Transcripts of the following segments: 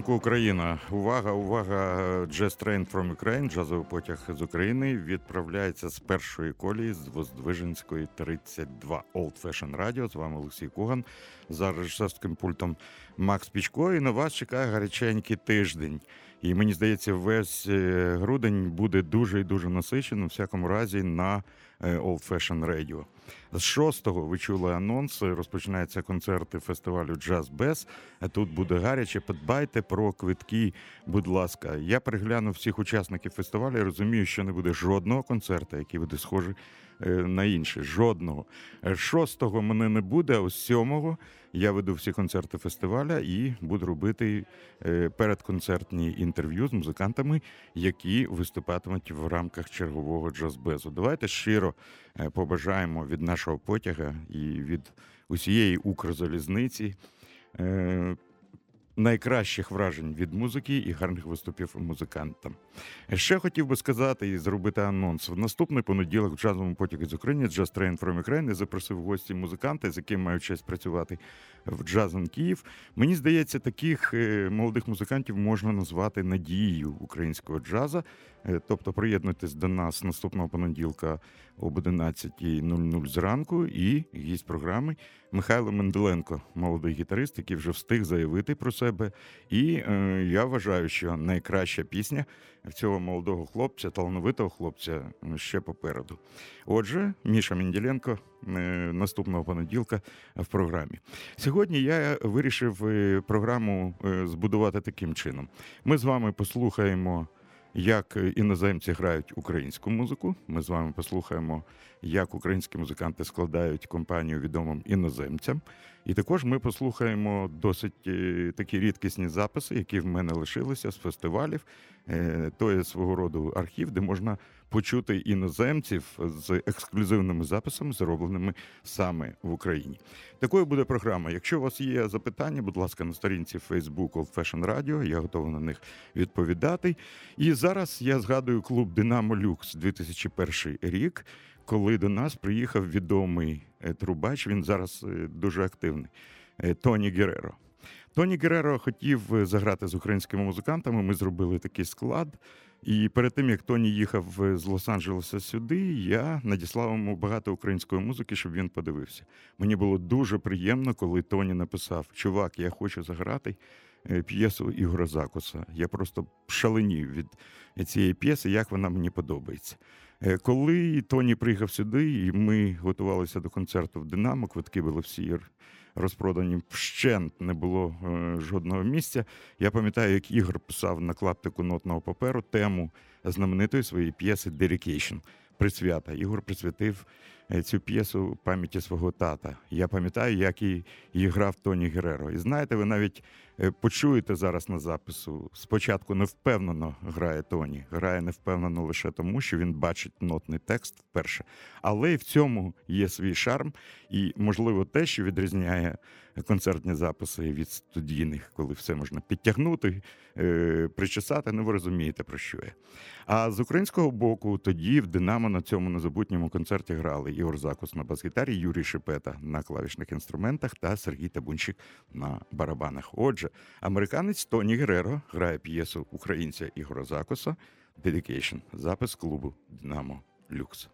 Ранку, Україна! Увага, увага! Jazz Train from Ukraine, джазовий потяг з України відправляється з першої колії з Воздвиженської 32 Old Fashion Radio. З вами Олексій Куган за режисерським пультом Макс Пічко. І на вас чекає гаряченький тиждень. І мені здається, весь е, грудень буде дуже і дуже насичений, у всякому разі, на е, Old Fashion Radio. З 6-го ви чули анонс. Розпочинаються концерти фестивалю Джаз Без. Тут буде гаряче. Подбайте про квитки. Будь ласка, я переглянув всіх учасників фестивалю. і Розумію, що не буде жодного концерту, який буде схожий на інший. Жодного. 6-го мене не буде, а з 7-го я веду всі концерти фестиваля і буду робити е, передконцертні інтерв'ю з музикантами, які виступатимуть в рамках чергового джазбезу. Давайте щиро е, побажаємо від нашого потяга і від усієї Укрзалізниці. Найкращих вражень від музики і гарних виступів музикантам. Ще хотів би сказати і зробити анонс. В наступний понеділок в джазовому потягі з України Jazz Train from Ukraine запросив гості музиканта, з яким маю честь працювати в Джазен Київ. Мені здається, таких е, молодих музикантів можна назвати надією українського джаза. Е, тобто приєднуйтесь до нас наступного понеділка об 11.00 зранку. І гість програми Михайло Менделенко, молодий гітарист, який вже встиг заявити про себе. І е, я вважаю, що найкраща пісня в цього молодого хлопця, талановитого хлопця ще попереду. Отже, Міша Менділенко е, наступного понеділка в програмі. Сьогодні я вирішив е, програму збудувати таким чином. Ми з вами послухаємо як іноземці грають українську музику. Ми з вами послухаємо, як українські музиканти складають компанію відомим іноземцям. І також ми послухаємо досить е, такі рідкісні записи, які в мене лишилися з фестивалів. Е, то є свого роду архів, де можна почути іноземців з ексклюзивними записами, зробленими саме в Україні. Такою буде програма. Якщо у вас є запитання, будь ласка, на сторінці Facebook Old Fashion Radio, я готовий на них відповідати. І зараз я згадую клуб Динамо Люкс 2001 рік, коли до нас приїхав відомий е, трубач. Він зараз е, дуже активний. Е, Тоні Гереро. Тоні Гереро хотів заграти з українськими музикантами. Ми зробили такий склад. І перед тим як Тоні їхав з Лос-Анджелеса сюди, я надіслав йому багато української музики, щоб він подивився. Мені було дуже приємно, коли Тоні написав: Чувак, я хочу заграти е, п'єсу Ігора Закуса. Я просто шаленів від цієї п'єси, як вона мені подобається. Е, коли Тоні приїхав сюди, і ми готувалися до концерту в Динамо, квитки були всі розпродані вщент, не було е, жодного місця. Я пам'ятаю, як Ігор писав на клаптику нотного паперу тему знаменитої своєї п'єси Dedication присвята. Ігор присвятив цю п'єсу пам'яті свого тата. Я пам'ятаю, як її грав Тоні Гереро. І знаєте, ви навіть Е, почуєте зараз на запису. Спочатку невпевнено грає Тоні, грає невпевнено лише тому, що він бачить нотний текст вперше. Але й в цьому є свій шарм, і, можливо, те, що відрізняє концертні записи від студійних, коли все можна підтягнути, е, причесати, ну ви розумієте, про що я. А з українського боку, тоді в Динамо на цьому незабутньому концерті грали Ігор Закус на бас-гітарі, Юрій Шепета на клавішних інструментах та Сергій Табунчик на барабанах. Отже, американець Тоні Гереро грає п'єсу українця Ігора Закуса «Dedication» запис клубу Динамо Люкс.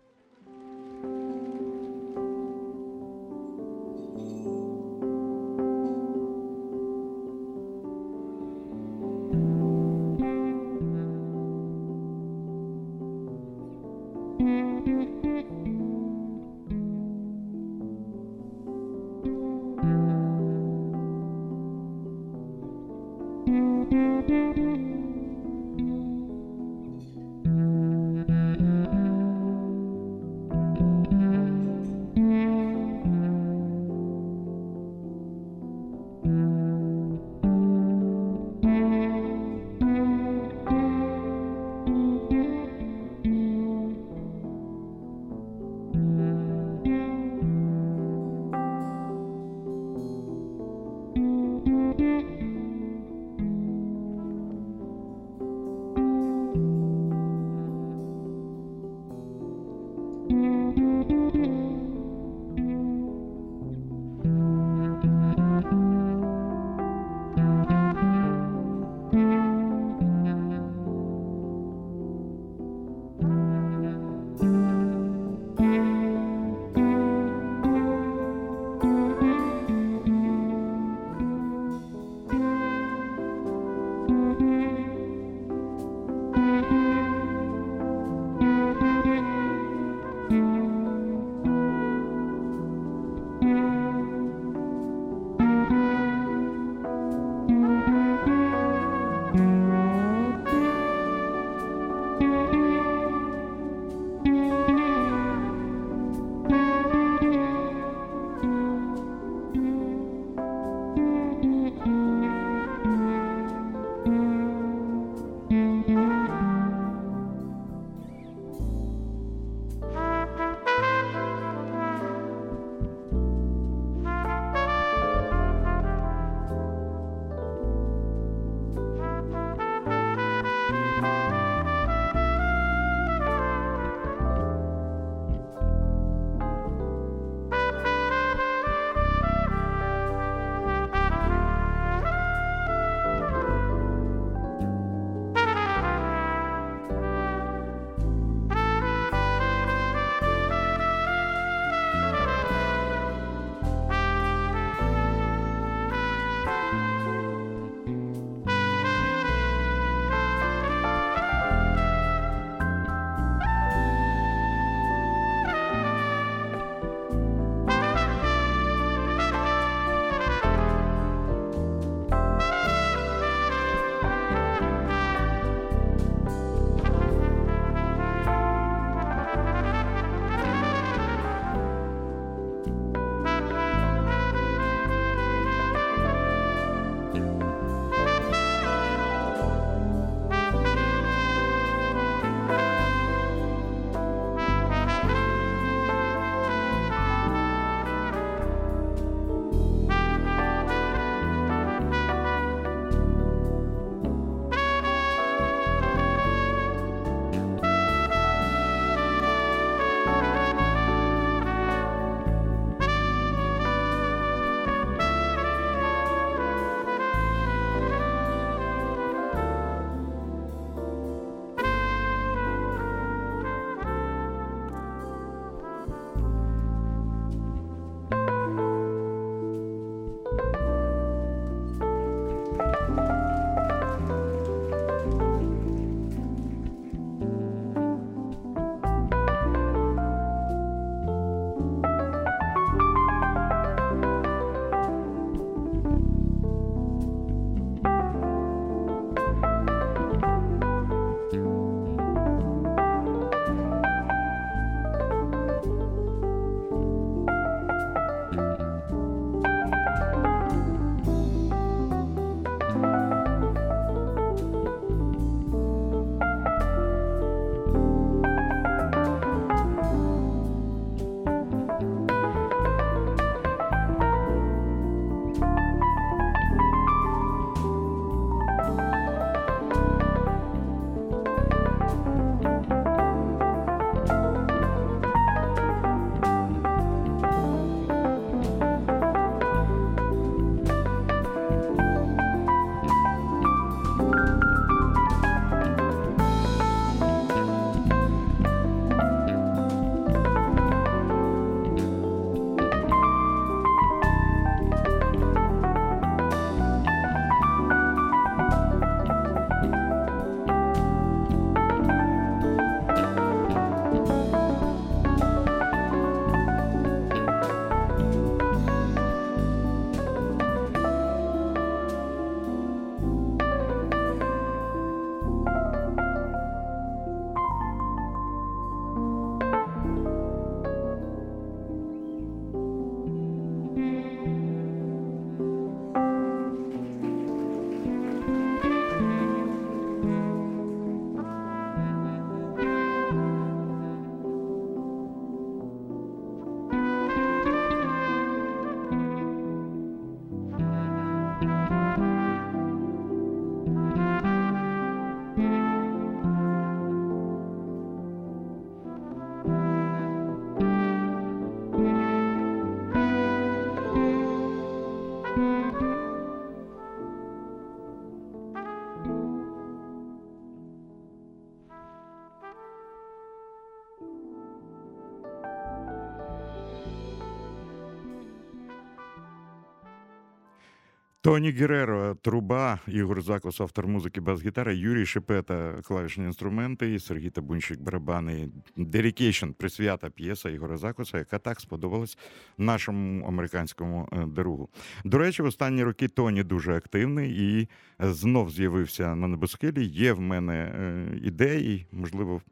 Тоні Гереро, труба, Ігор Закус, автор музики, бас-гітара, Юрій Шепета, клавішні інструменти, Сергій Табунщик, барабани, Dedication, присвята п'єса Ігора Закуса, яка так сподобалась нашому американському е, другу. До речі, в останні роки Тоні дуже активний і знов з'явився на небосхилі. Є в мене е, ідеї, можливо,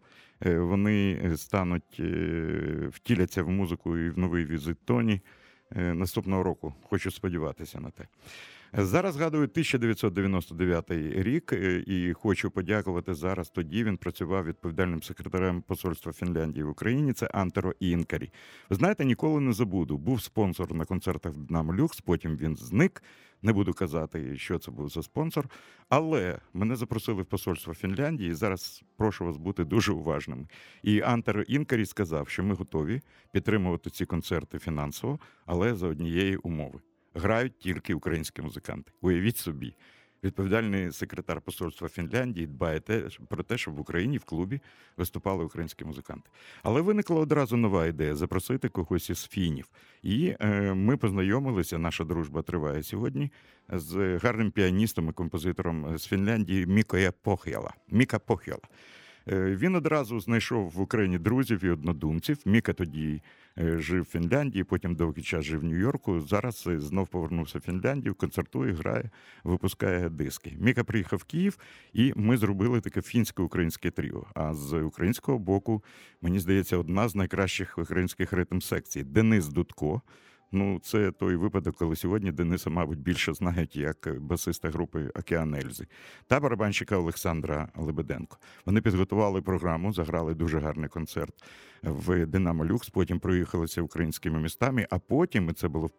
е, вони стануть, втіляться в музику і в новий візит Тоні. Наступного року хочу сподіватися на те. Зараз згадую 1999 рік, е, і хочу подякувати зараз. Тоді він працював відповідальним секретарем посольства Фінляндії в Україні. Це Антеро Інкарі. Ви знаєте, ніколи не забуду. Був спонсор на концертах Динамо Люкс. Потім він зник. Не буду казати, що це був за спонсор, але мене запросили в посольство Фінляндії. Зараз прошу вас бути дуже уважними. І Антер Інкарі сказав, що ми готові підтримувати ці концерти фінансово, але за однієї умови грають тільки українські музиканти. Уявіть собі, відповідальний секретар посольства Фінляндії дбає те, про те, щоб в Україні в клубі виступали українські музиканти. Але виникла одразу нова ідея запросити когось із фінів. І е, ми познайомилися. Наша дружба триває сьогодні з гарним піаністом і композитором з Фінляндії Мікоя Пох'яла. Міка Пох'яла. Е, він одразу знайшов в Україні друзів і однодумців. Міка тоді е, жив в Фінляндії, потім довгий час жив в Нью-Йорку. Зараз е, знов повернувся в Фінляндію, концертує, грає, випускає диски. Міка приїхав в Київ, і ми зробили таке фінсько-українське тріо. А з українського боку, мені здається, одна з найкращих українських ритм секцій Денис Дудко. Ну, це той випадок, коли сьогодні Дениса, мабуть, більше знають як басиста групи Океан Ельзи та барабанщика Олександра Лебеденко. Вони підготували програму, заграли дуже гарний концерт в Динамо Люкс. Потім проїхалися українськими містами. А потім і це було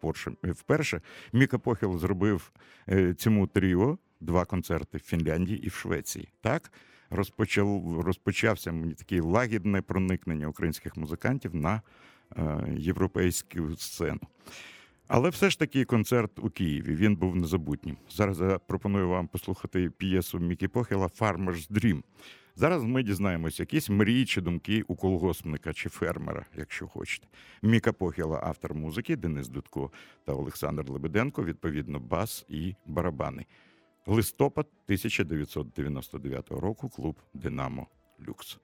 вперше. Міка Похіл зробив е, цьому тріо два концерти в Фінляндії і в Швеції. Так розпочав розпочався мені таке лагідне проникнення українських музикантів на. Е, європейську сцену. Але все ж таки концерт у Києві він був незабутнім. Зараз я пропоную вам послухати п'єсу Мікі Похіла Farmer's Dream. Зараз ми дізнаємося якісь мрії чи думки у колгоспника чи фермера, якщо хочете. Міка Похіла, автор музики, Денис Дудко та Олександр Лебеденко, відповідно, бас і барабани. Листопад 1999 року клуб Динамо Люкс.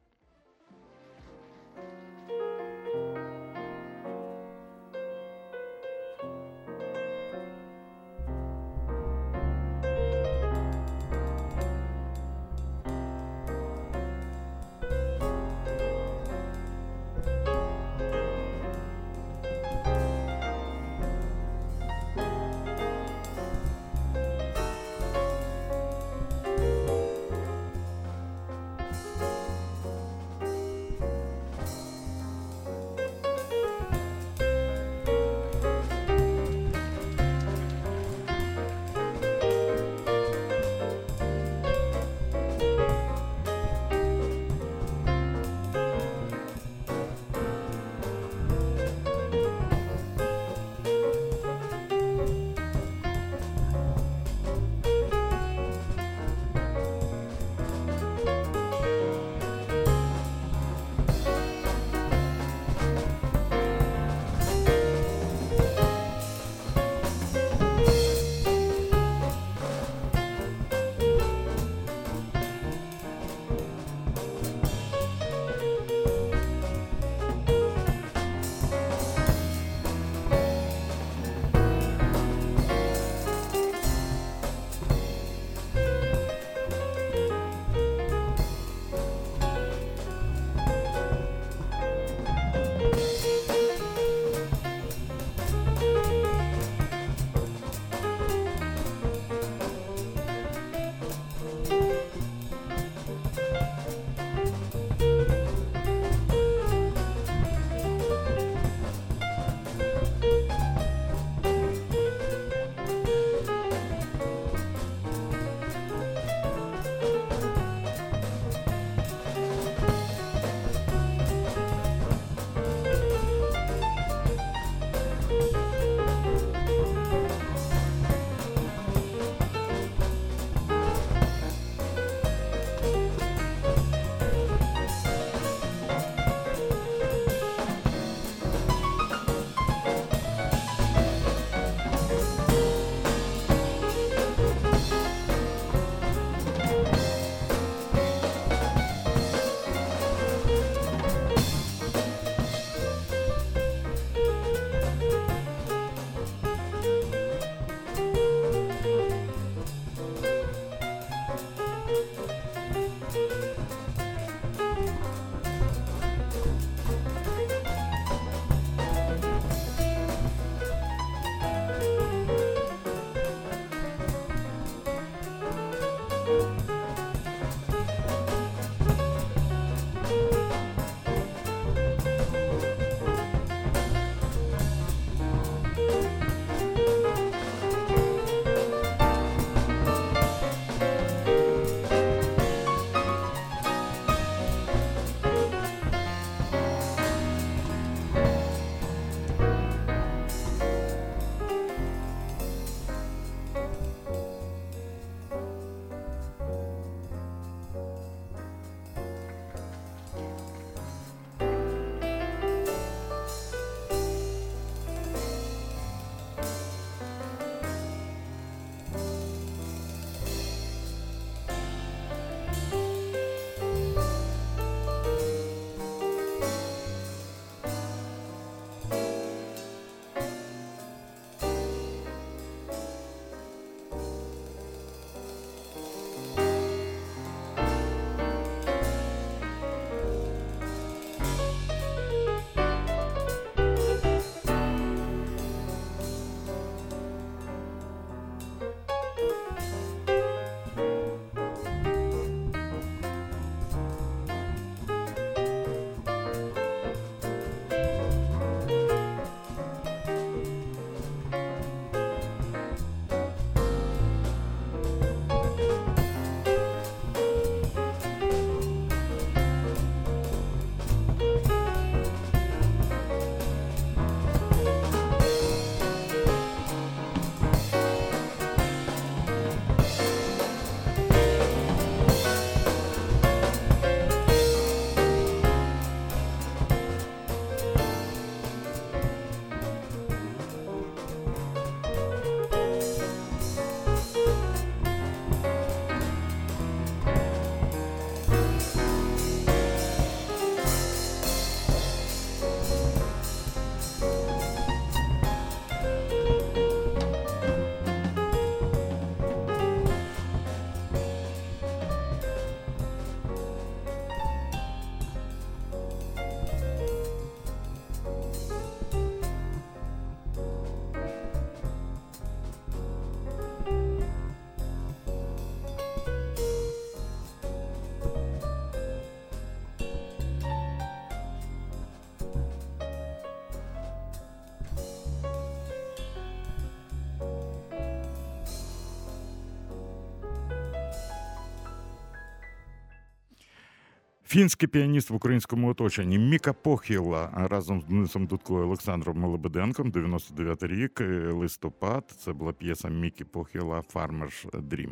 Фінський піаніст в українському оточенні Міка Похіла разом з Денисом Дудкою Олександром Мелебеденком, 99 рік, е, листопад. Це була п'єса Мікі Похіла Farmer's Dream.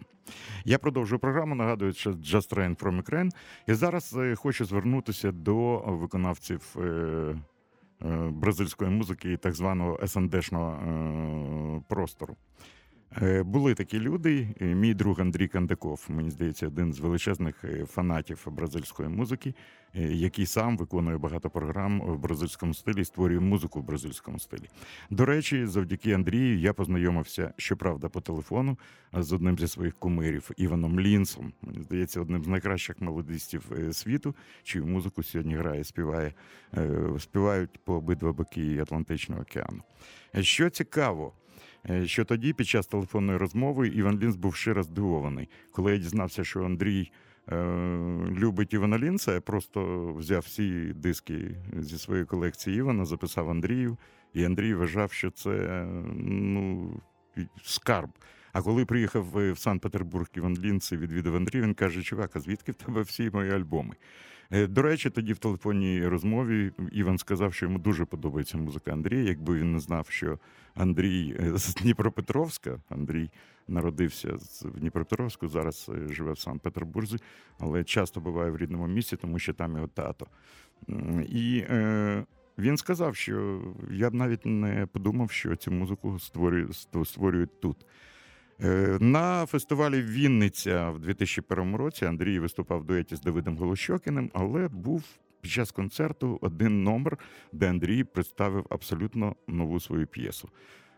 Я продовжую програму. Нагадую, що Just Train from Ukraine. І зараз е, хочу звернутися до виконавців е, бразильської музики і так званого СНДшного простору. Е, були такі люди. Мій друг Андрій Кандаков, мені здається, один з величезних е, фанатів бразильської музики, е, який сам виконує багато програм в бразильському стилі, створює музику в бразильському стилі. До речі, завдяки Андрію я познайомився, щоправда, по телефону з одним зі своїх кумирів Іваном Лінсом. Мені здається, одним з найкращих мелодистів світу, чию музику сьогодні грає, співає, співають по обидва боки Атлантичного океану. Що цікаво. Е, що тоді, під час телефонної розмови, Іван Лінц був щиро здивований. Коли я дізнався, що Андрій е, любить Івана Лінца, я просто взяв всі диски зі своєї колекції Івана, записав Андрію, і Андрій вважав, що це ну, скарб. А коли приїхав в Санкт-Петербург Іван Лінц і відвідав Андрій, він каже: Чувак, а звідки в тебе всі мої альбоми? Е, до речі, тоді в телефонній розмові Іван сказав, що йому дуже подобається музика Андрія. Якби він не знав, що Андрій е, з Дніпропетровська, Андрій народився в Дніпропетровську, зараз е, живе в Санкт-Петербурзі, але часто буває в рідному місці, тому що там його тато. І е, він сказав, що я б навіть не подумав, що цю музику створюють тут. Е, на фестивалі Вінниця в 2001 році Андрій виступав в дуеті з Давидом Голощокіним, але був під час концерту один номер, де Андрій представив абсолютно нову свою п'єсу.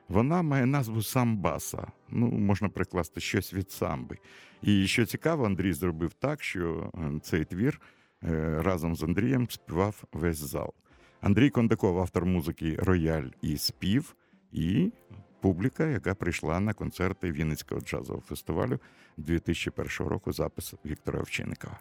Вона має назву Самбаса. Ну, можна прикласти щось від самби. І що цікаво, Андрій зробив так, що е, цей твір е, разом з Андрієм співав весь зал. Андрій Кондаков, автор музики Рояль і спів, і публіка, яка прийшла на концерти Вінницького джазового фестивалю 2001 року. Запис Віктора Овчинникова.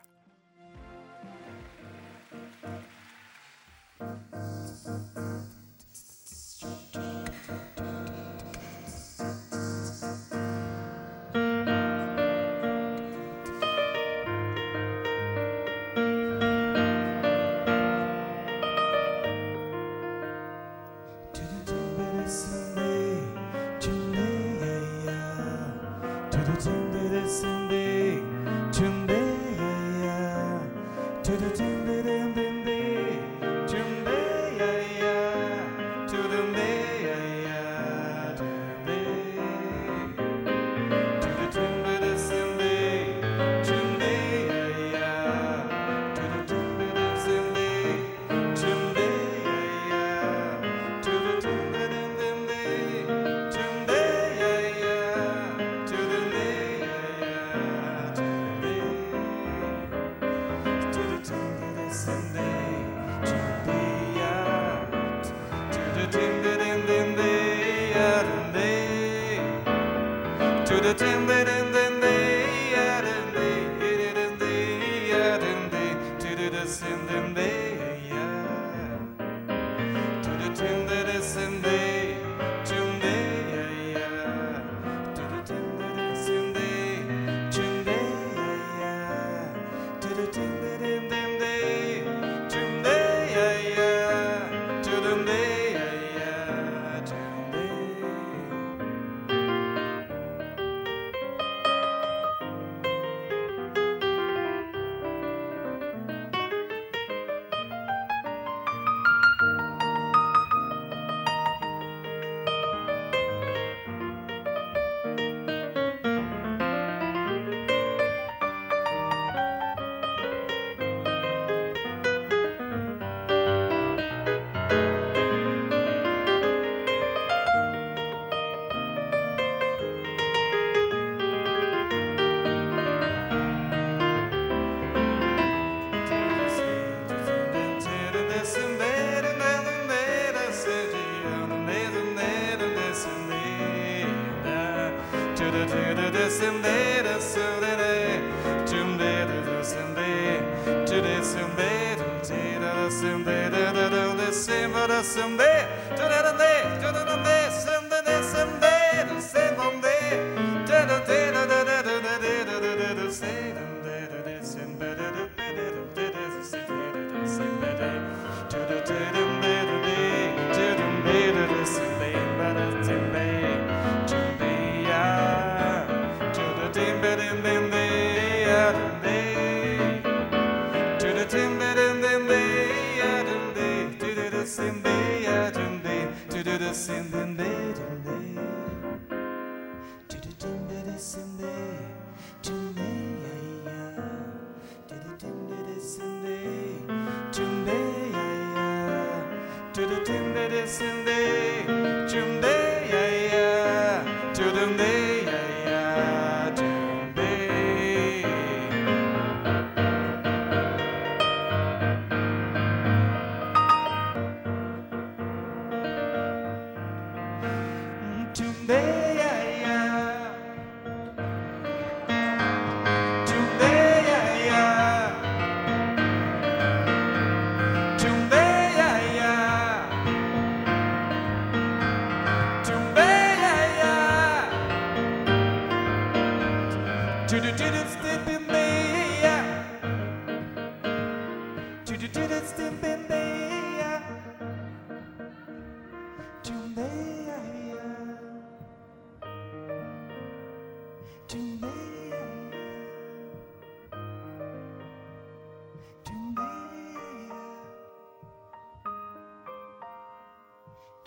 December, December, December, December, December, December, December,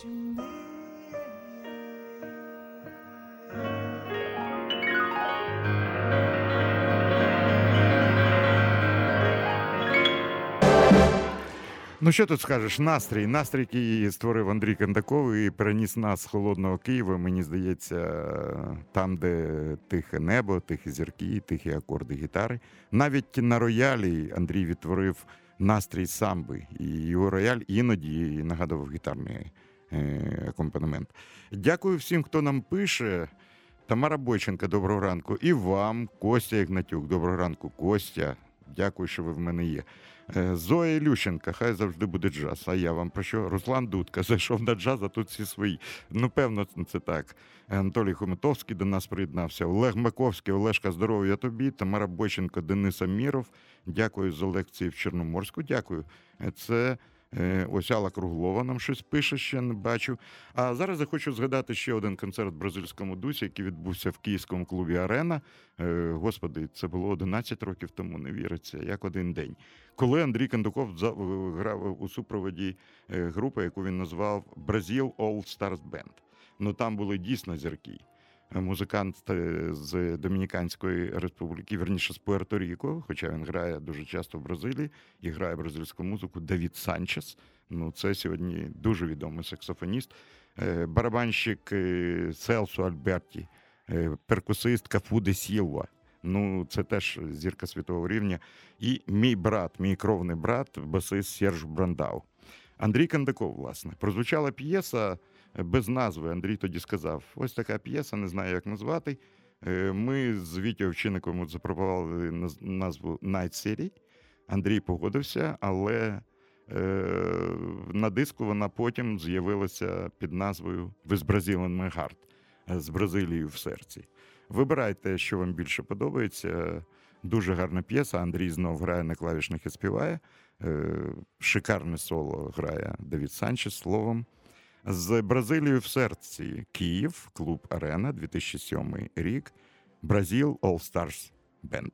Ну, що тут скажеш? Настрій. Настрій, який створив Андрій Кандаков і переніс нас з холодного Києва. Мені здається, там, де тихе небо, тихі зірки, тихі акорди гітари. Навіть на роялі Андрій відтворив настрій самби. І його рояль іноді нагадував гітарний акомпанемент. Дякую всім, хто нам пише. Тамара Бойченка, доброго ранку. І вам, Костя Ігнатюк, доброго ранку, Костя. Дякую, що ви в мене є. Е, Зоя Ілющенка, хай завжди буде джаз. А я вам про що? Руслан Дудка зайшов на джаз, а тут всі свої. Ну, певно, це так. Анатолій Хомитовський до нас приєднався. Олег Маковський, Олешка, здоров'я тобі. Тамара Бойченко, Денис Аміров. Дякую за лекції в Чорноморську. Дякую. Е, це Е, ось Алла Круглова нам щось пише, ще не бачу. А зараз я хочу згадати ще один концерт в бразильському дусі, який відбувся в київському клубі Арена. Е, господи, це було 11 років тому, не віриться, як один день. Коли Андрій Кандуков грав у супроводі е, групи, яку він назвав Бразил All Stars Band. Ну там були дійсно зірки музикант е, з Домініканської республіки, верніше з Пуерто-Ріко, хоча він грає дуже часто в Бразилії і грає бразильську музику. Давід Санчес. Ну, це сьогодні дуже відомий саксофоніст, е, барабанщик е, Селсу Альберті, перкусист Кафуде Сілва. Ну, це теж зірка світового рівня. І мій брат, мій кровний брат, басист Серж Брандау. Андрій Кандаков, власне, прозвучала п'єса без назви. Андрій тоді сказав: ось така п'єса, не знаю, як назвати. Е, ми з Вітєю Овчинником запропонували назву Night City. Андрій погодився, але е, на диску вона потім з'явилася під назвою «With Brazilian My Heart» з Бразилією в серці. Вибирайте, що вам більше подобається. Дуже гарна п'єса. Андрій знов грає на клавішних і співає. Е, шикарне соло грає Давід Санчес словом. З Бразилією в серці Київ, клуб Арена, 2007 рік, Бразил All Stars Band.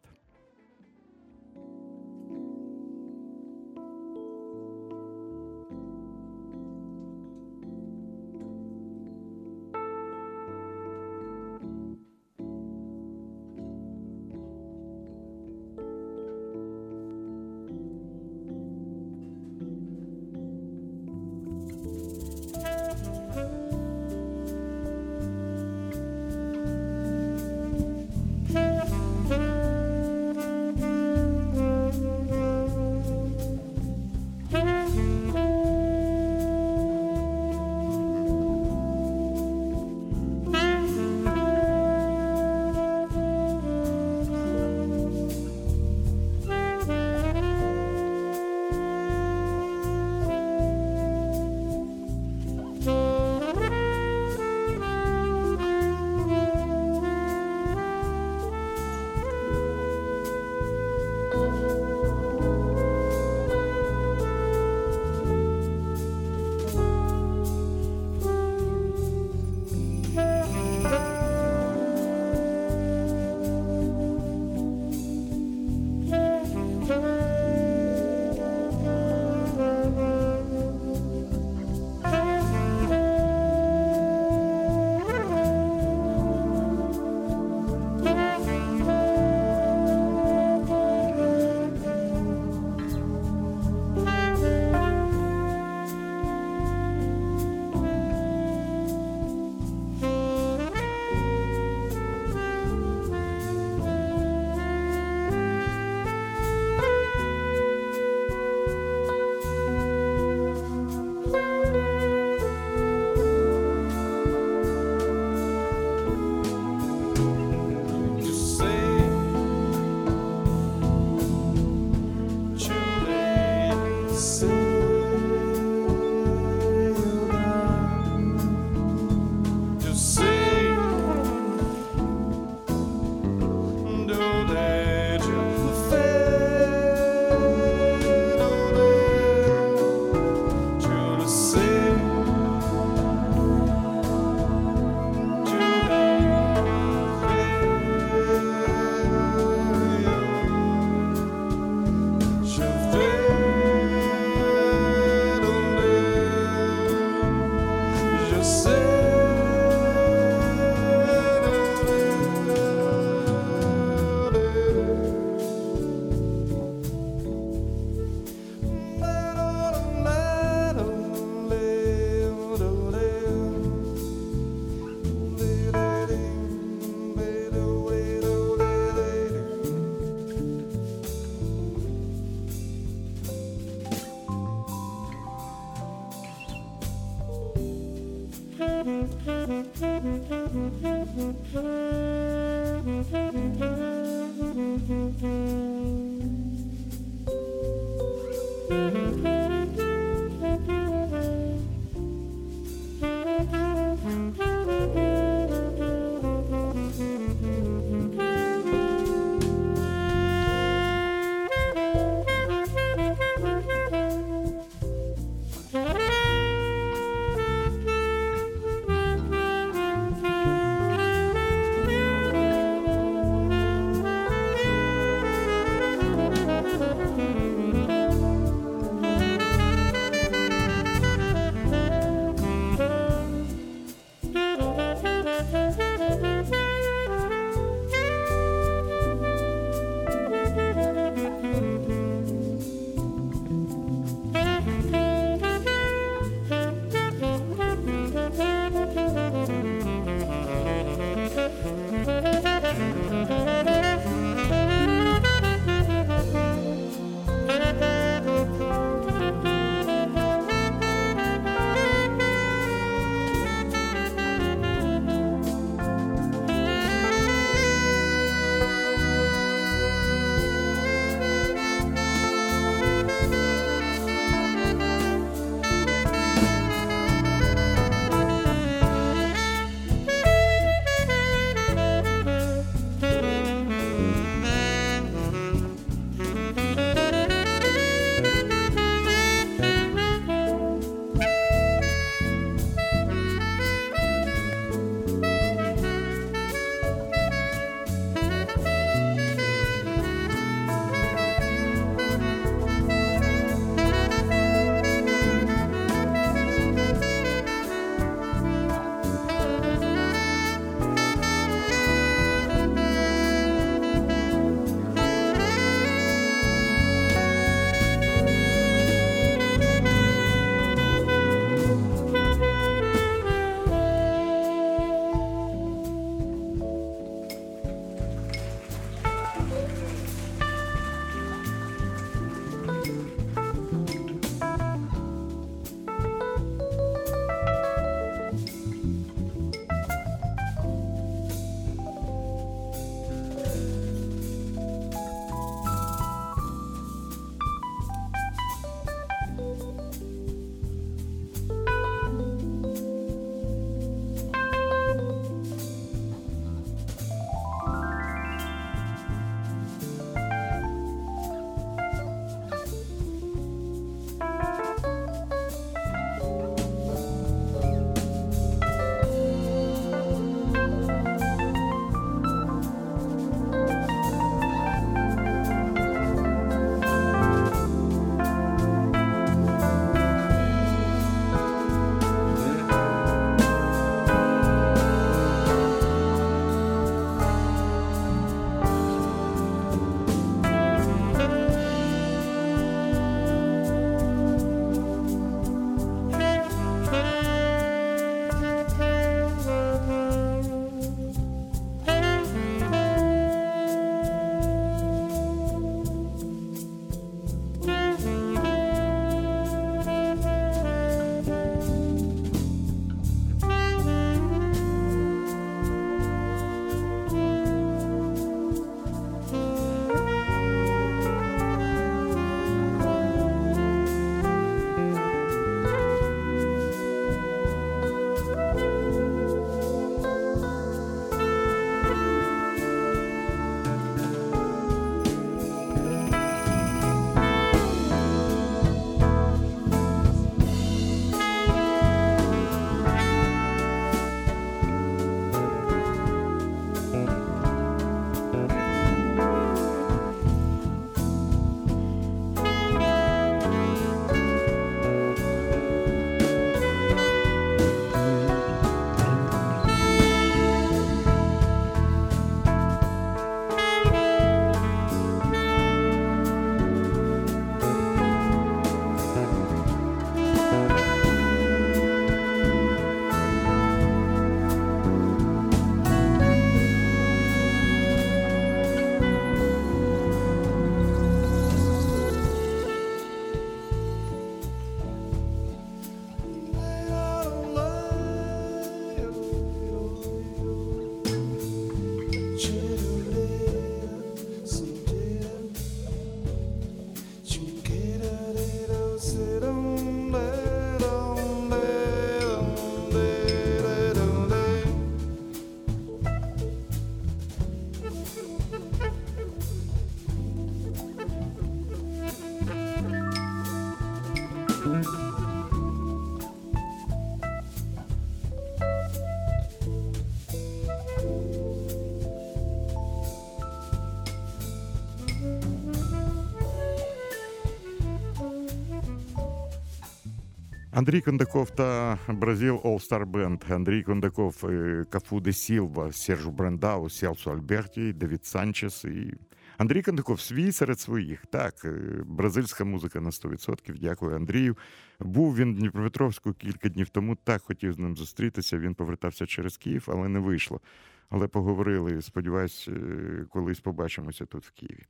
Андрій Кондаков та Бразил All Star Band, Андрій Кондаков, Кафу де Сілва, Сержу Брендау, Селсу Альберті, Давід Санчес і Андрій Кондаков свій серед своїх. Так, е, бразильська музика на 100%. Дякую Андрію. Був він в Дніпропетровську кілька днів тому. Так хотів з ним зустрітися. Він повертався через Київ, але не вийшло. Але поговорили. Сподіваюсь, е, колись побачимося тут в Києві.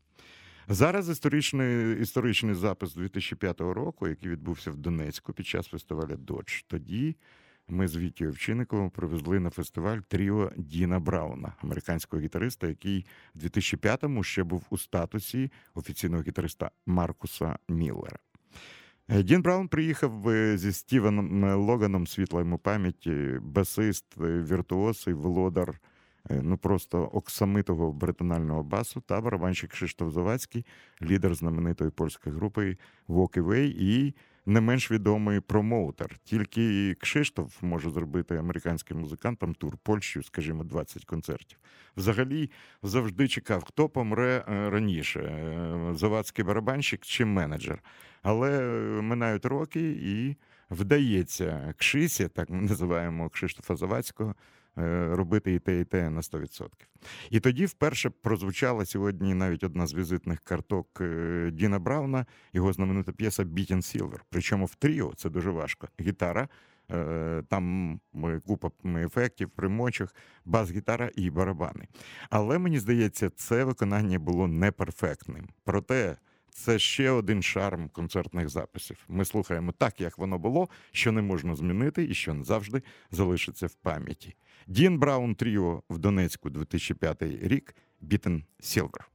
Зараз історичний історичний запис 2005 року, який відбувся в Донецьку під час фестивалю Додж. Тоді ми з Вітією Овчинниковим привезли на фестиваль тріо Діна Брауна, американського гітариста, який в 2005-му ще був у статусі офіційного гітариста Маркуса Міллера. Е, Дін Браун приїхав е, зі Стівеном Логаном, світла йому пам'яті, басист, е, віртуоз і володар ну просто оксамитого бритонального басу та барабанщик Кшиштоф Завадський, лідер знаменитої польської групи Walk Away і не менш відомий промоутер. Тільки Кшиштоф може зробити американським музикантам тур Польщею, скажімо, 20 концертів. Взагалі завжди чекав, хто помре раніше: завадський барабанщик чи менеджер. Але минають роки і вдається Кшисі, так ми називаємо Кшиштофа Завадського. Е, робити і те, і те на 100%. І тоді вперше прозвучала сьогодні навіть одна з візитних карток е, Діна Брауна, його знаменита п'єса «Beat Silver». Причому в тріо це дуже важко. Гітара. Е, там купа ефектів, примочок, бас-гітара і барабани. Але мені здається, це виконання було неперфектним. Проте це ще один шарм концертних записів. Ми слухаємо так, як воно було, що не можна змінити і що не завжди залишиться в пам'яті. Дін Браун Тріо в Донецьку 2005 рік. Beaten Silver.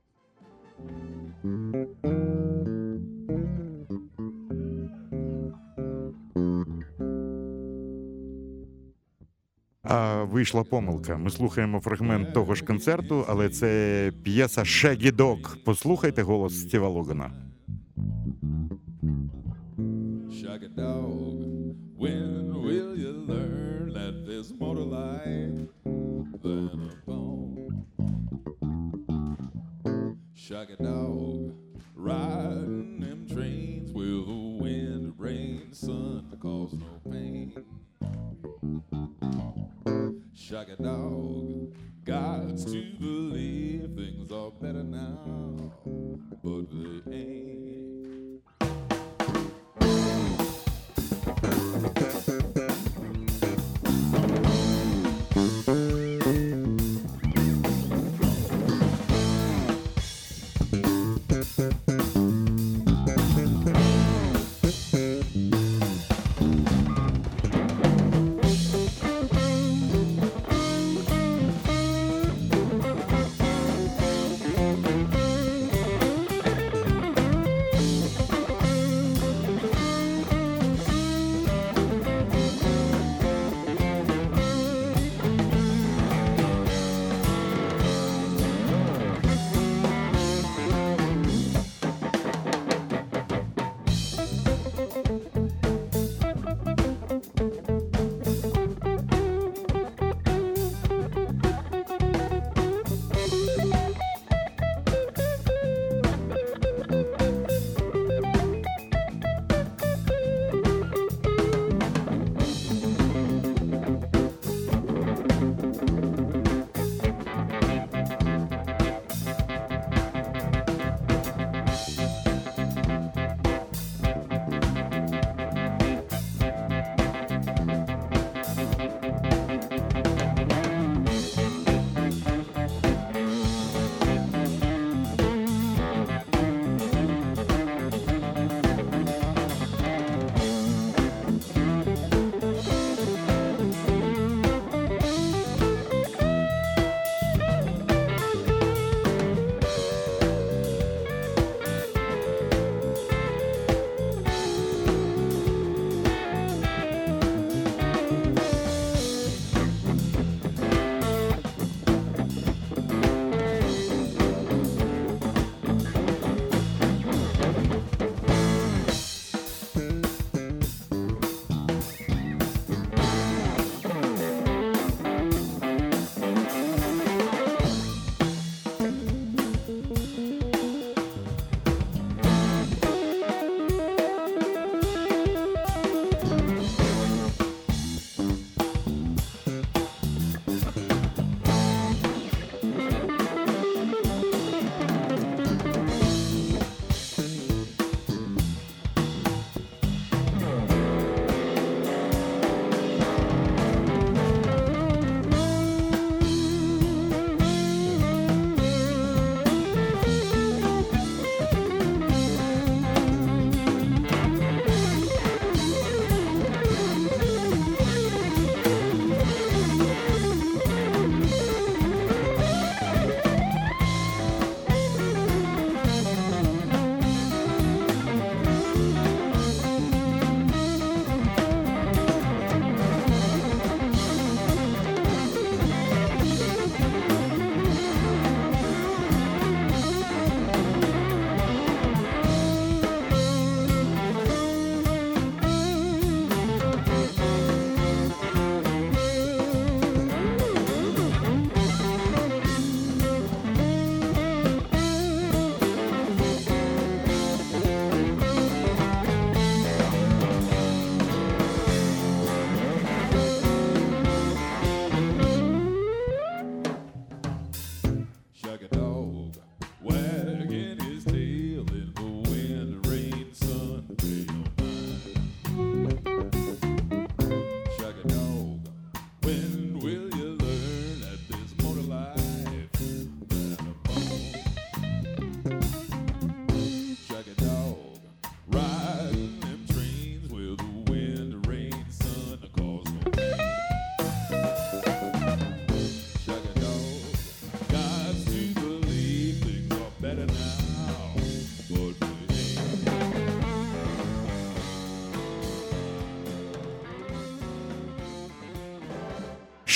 А Вийшла помилка. Ми слухаємо фрагмент того ж концерту, але це п'єса Shaggy Послухайте голос Стіва Логана. Shaggy dog, when will you Shaggy dog. Got to believe things are better now,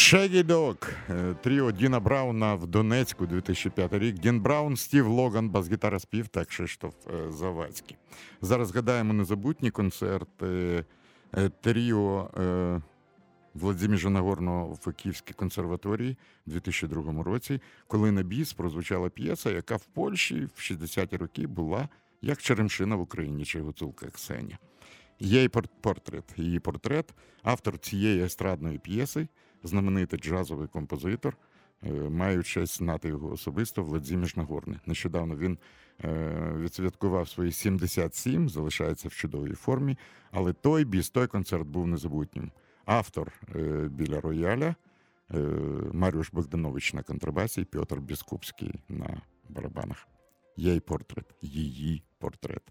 Shaggy Dog, е, тріо Діна Брауна в Донецьку 2005 рік. Дін Браун, Стів Логан, бас-гітара спів та Кшиштоф е, Завадський. Зараз згадаємо незабутні концерти е, тріо Владимира Нагорного в Київській консерваторії у 2002 році, коли на біс прозвучала п'єса, яка в Польщі в 60-ті роки була як Черемшина в Україні чи Гуцулка Ксеня. Є портрет, її портрет, автор цієї естрадної п'єси знаменитий джазовий композитор. Е, маю честь знати його особисто Владимир Нагорний. Нещодавно він е, відсвяткував свої 77, залишається в чудовій формі. Але той біс, той концерт був незабутнім. Автор е, біля рояля Маріуш Богданович на контрабасі, Петр Біскупський на барабанах. Її портрет, її портрет.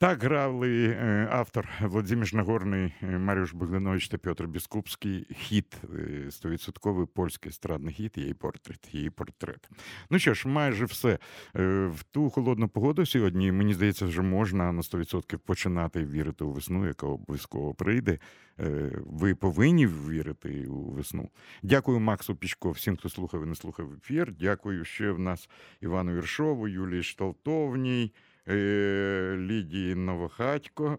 Так грали е, автор Владимир Нагорний, е, Маріуш Богданович та Петр Біскупський. Хіт е, стовідсотковий польський естрадний хіт, її портрет. Її портрет. Ну що ж, майже все. В ту холодну погоду сьогодні, мені здається, вже можна на 100% починати вірити у весну, яка обов'язково прийде. Ви повинні вірити у весну. Дякую Максу Пічко, всім, хто слухав і не слухав ефір. Дякую ще в нас Івану Віршову, Юлії Шталтовній. Е, Лідії Новохатько.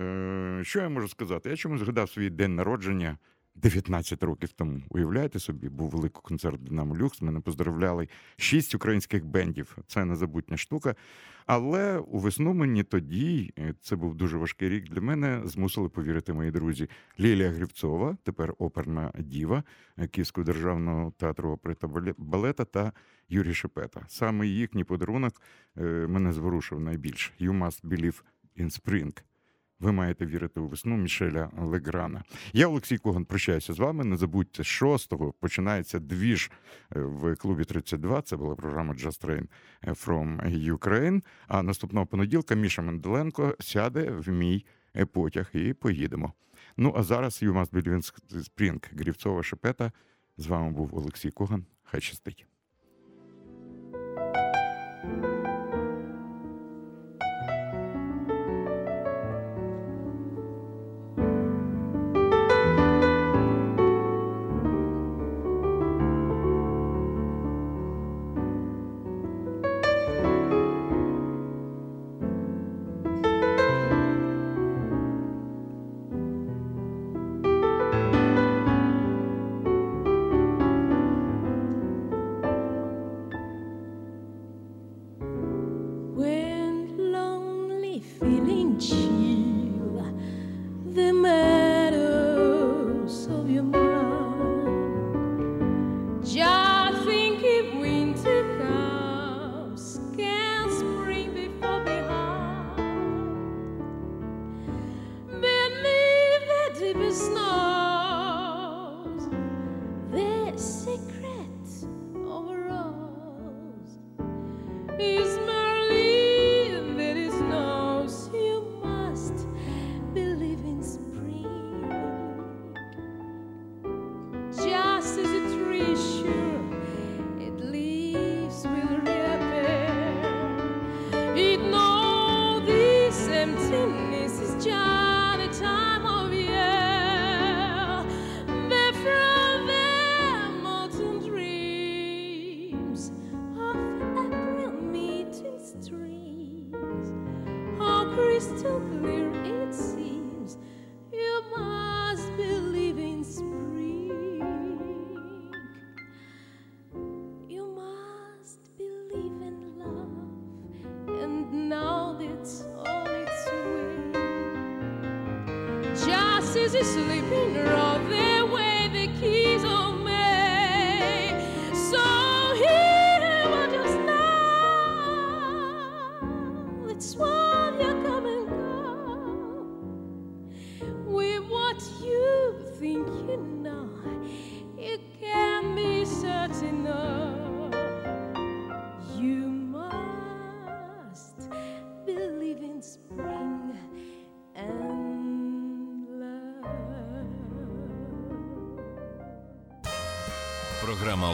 Е, що я можу сказати? Я чомусь згадав свій день народження 19 років тому. Уявляєте собі, був великий концерт Динамо Люкс. Мене поздравляли шість українських бендів. Це незабутня штука. Але у весну мені тоді, е, це був дуже важкий рік для мене, змусили повірити мої друзі. Лілія Грівцова, тепер оперна діва Київського державного театру опери та балета та Юрій Шепета. Саме їхній подарунок е, мене зворушив найбільше. You must believe in spring. Ви маєте вірити у весну Мішеля Леграна. Я Олексій Коган прощаюся з вами. Не забудьте, 6-го починається двіж е, в клубі 32. Це була програма Just Train from Ukraine. А наступного понеділка Міша Менделенко сяде в мій потяг і поїдемо. Ну а зараз You must spring. Грівцова Шепета. З вами був Олексій Коган. Хай щастить. is